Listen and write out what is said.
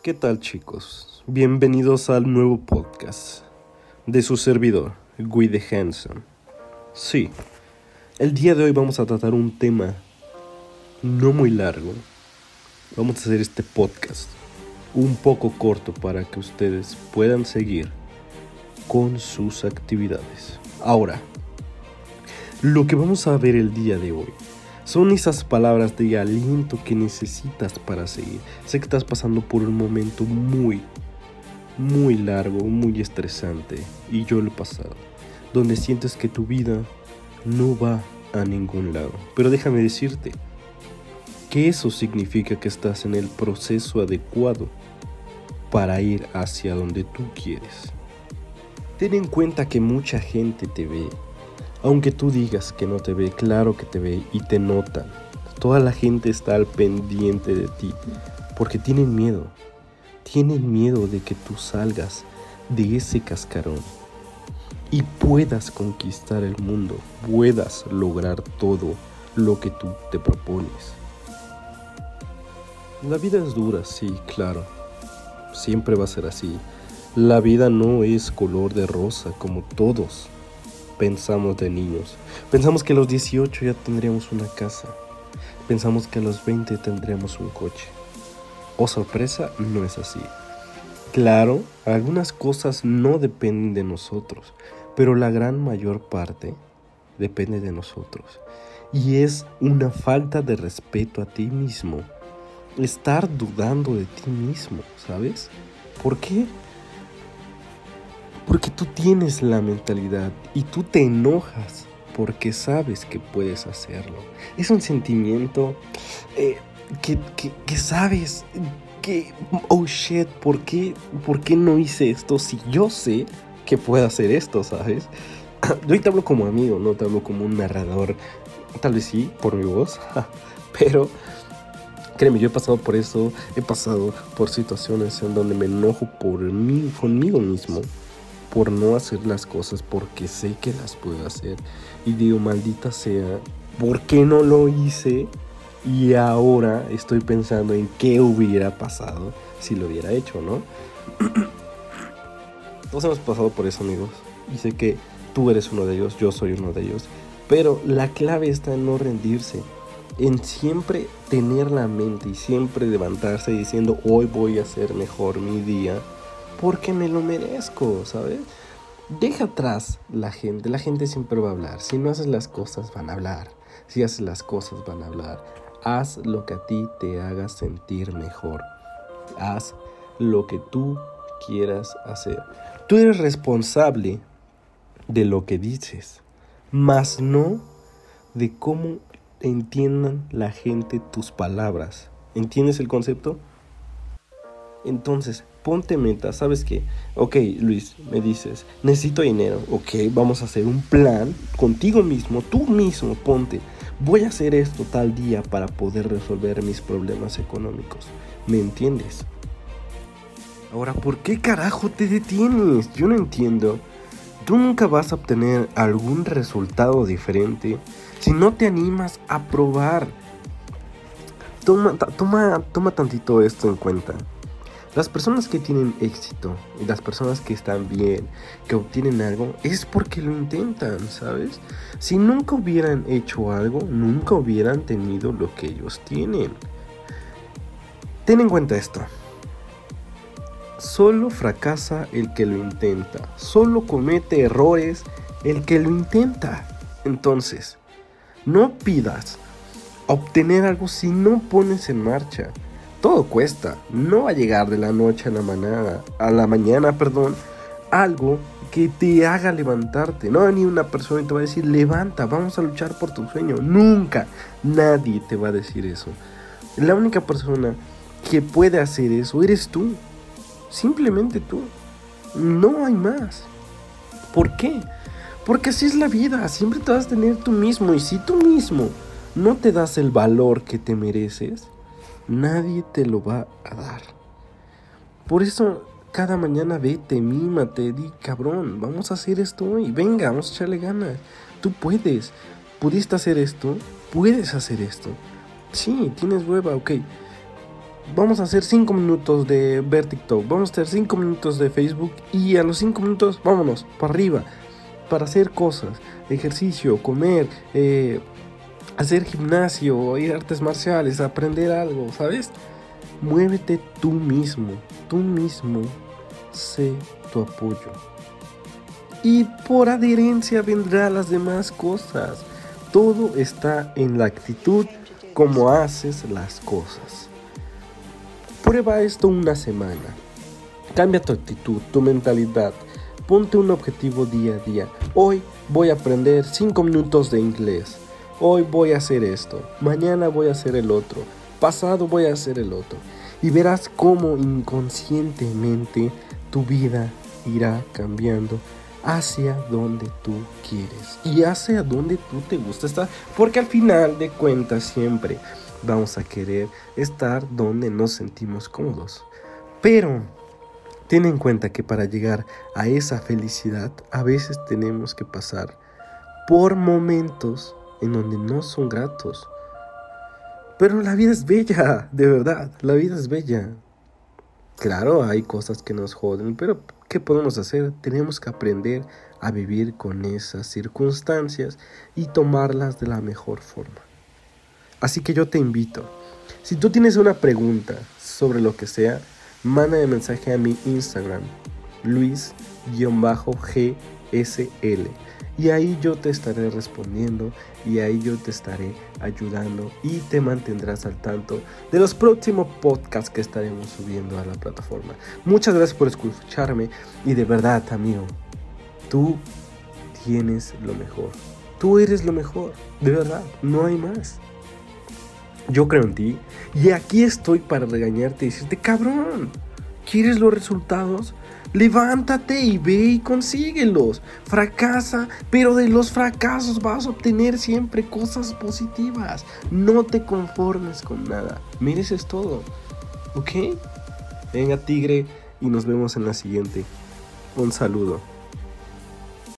¿Qué tal chicos? Bienvenidos al nuevo podcast de su servidor, Guy Hanson. Sí, el día de hoy vamos a tratar un tema no muy largo. Vamos a hacer este podcast un poco corto para que ustedes puedan seguir con sus actividades. Ahora, lo que vamos a ver el día de hoy son esas palabras de aliento que necesitas para seguir. Sé que estás pasando por un momento muy, muy largo, muy estresante, y yo lo he pasado, donde sientes que tu vida no va a ningún lado. Pero déjame decirte que eso significa que estás en el proceso adecuado para ir hacia donde tú quieres. Ten en cuenta que mucha gente te ve aunque tú digas que no te ve, claro que te ve y te notan. Toda la gente está al pendiente de ti porque tienen miedo. Tienen miedo de que tú salgas de ese cascarón y puedas conquistar el mundo, puedas lograr todo lo que tú te propones. La vida es dura, sí, claro. Siempre va a ser así. La vida no es color de rosa como todos pensamos de niños. Pensamos que a los 18 ya tendríamos una casa. Pensamos que a los 20 tendríamos un coche. Oh sorpresa, no es así. Claro, algunas cosas no dependen de nosotros, pero la gran mayor parte depende de nosotros. Y es una falta de respeto a ti mismo. Estar dudando de ti mismo, ¿sabes? ¿Por qué? Porque tú tienes la mentalidad y tú te enojas porque sabes que puedes hacerlo. Es un sentimiento eh, que, sabes que, oh shit, ¿por qué, ¿por qué no hice esto si yo sé que puedo hacer esto, sabes? Yo hoy te hablo como amigo, no te hablo como un narrador. Tal vez sí, por mi voz, pero créeme, yo he pasado por eso, he pasado por situaciones en donde me enojo por mí, conmigo mismo por no hacer las cosas porque sé que las puedo hacer. Y digo, maldita sea, ¿por qué no lo hice? Y ahora estoy pensando en qué hubiera pasado si lo hubiera hecho, ¿no? Todos hemos pasado por eso, amigos. Y sé que tú eres uno de ellos, yo soy uno de ellos. Pero la clave está en no rendirse. En siempre tener la mente y siempre levantarse diciendo, hoy voy a hacer mejor mi día porque me lo merezco, ¿sabes? Deja atrás la gente, la gente siempre va a hablar. Si no haces las cosas, van a hablar. Si haces las cosas, van a hablar. Haz lo que a ti te haga sentir mejor. Haz lo que tú quieras hacer. Tú eres responsable de lo que dices, mas no de cómo entiendan la gente tus palabras. ¿Entiendes el concepto? Entonces, ponte meta, ¿sabes qué? Ok, Luis, me dices, necesito dinero, ok, vamos a hacer un plan contigo mismo, tú mismo, ponte, voy a hacer esto tal día para poder resolver mis problemas económicos, ¿me entiendes? Ahora, ¿por qué carajo te detienes? Yo no entiendo. Tú nunca vas a obtener algún resultado diferente si no te animas a probar. Toma, toma, toma tantito esto en cuenta. Las personas que tienen éxito las personas que están bien, que obtienen algo, es porque lo intentan, ¿sabes? Si nunca hubieran hecho algo, nunca hubieran tenido lo que ellos tienen. Ten en cuenta esto. Solo fracasa el que lo intenta. Solo comete errores el que lo intenta. Entonces, no pidas obtener algo si no pones en marcha. Todo cuesta. No va a llegar de la noche a la mañana, a la mañana, perdón, algo que te haga levantarte. No ni una persona te va a decir, levanta, vamos a luchar por tu sueño. Nunca, nadie te va a decir eso. La única persona que puede hacer eso eres tú. Simplemente tú. No hay más. ¿Por qué? Porque así es la vida. Siempre te vas a tener tú mismo. Y si tú mismo no te das el valor que te mereces, Nadie te lo va a dar. Por eso cada mañana vete, mímate, di cabrón, vamos a hacer esto hoy, venga, vamos a echarle ganas. Tú puedes, pudiste hacer esto, puedes hacer esto. Sí, tienes hueva, ok. vamos a hacer 5 minutos de ver TikTok, vamos a hacer 5 minutos de Facebook y a los 5 minutos vámonos para arriba para hacer cosas, ejercicio, comer, eh, hacer gimnasio, ir a artes marciales, aprender algo, ¿sabes? Muévete tú mismo, tú mismo, sé tu apoyo. Y por adherencia vendrán las demás cosas. Todo está en la actitud como haces las cosas. Prueba esto una semana. Cambia tu actitud, tu mentalidad. Ponte un objetivo día a día. Hoy voy a aprender 5 minutos de inglés. Hoy voy a hacer esto. Mañana voy a hacer el otro. Pasado voy a hacer el otro. Y verás cómo inconscientemente tu vida irá cambiando hacia donde tú quieres y hacia donde tú te gusta estar. Porque al final de cuentas siempre vamos a querer estar donde nos sentimos cómodos. Pero ten en cuenta que para llegar a esa felicidad a veces tenemos que pasar por momentos en donde no son gratos. Pero la vida es bella, de verdad, la vida es bella. Claro, hay cosas que nos joden, pero ¿qué podemos hacer? Tenemos que aprender a vivir con esas circunstancias y tomarlas de la mejor forma. Así que yo te invito, si tú tienes una pregunta sobre lo que sea, manda un mensaje a mi Instagram, luis-gsl y ahí yo te estaré respondiendo y ahí yo te estaré ayudando y te mantendrás al tanto de los próximos podcasts que estaremos subiendo a la plataforma. Muchas gracias por escucharme y de verdad, amigo, tú tienes lo mejor. Tú eres lo mejor, de verdad, no hay más. Yo creo en ti y aquí estoy para regañarte y decirte, cabrón, ¿quieres los resultados? Levántate y ve y consíguelos. Fracasa, pero de los fracasos vas a obtener siempre cosas positivas. No te conformes con nada. Mereces todo. ¿Ok? Venga, tigre, y nos vemos en la siguiente. Un saludo.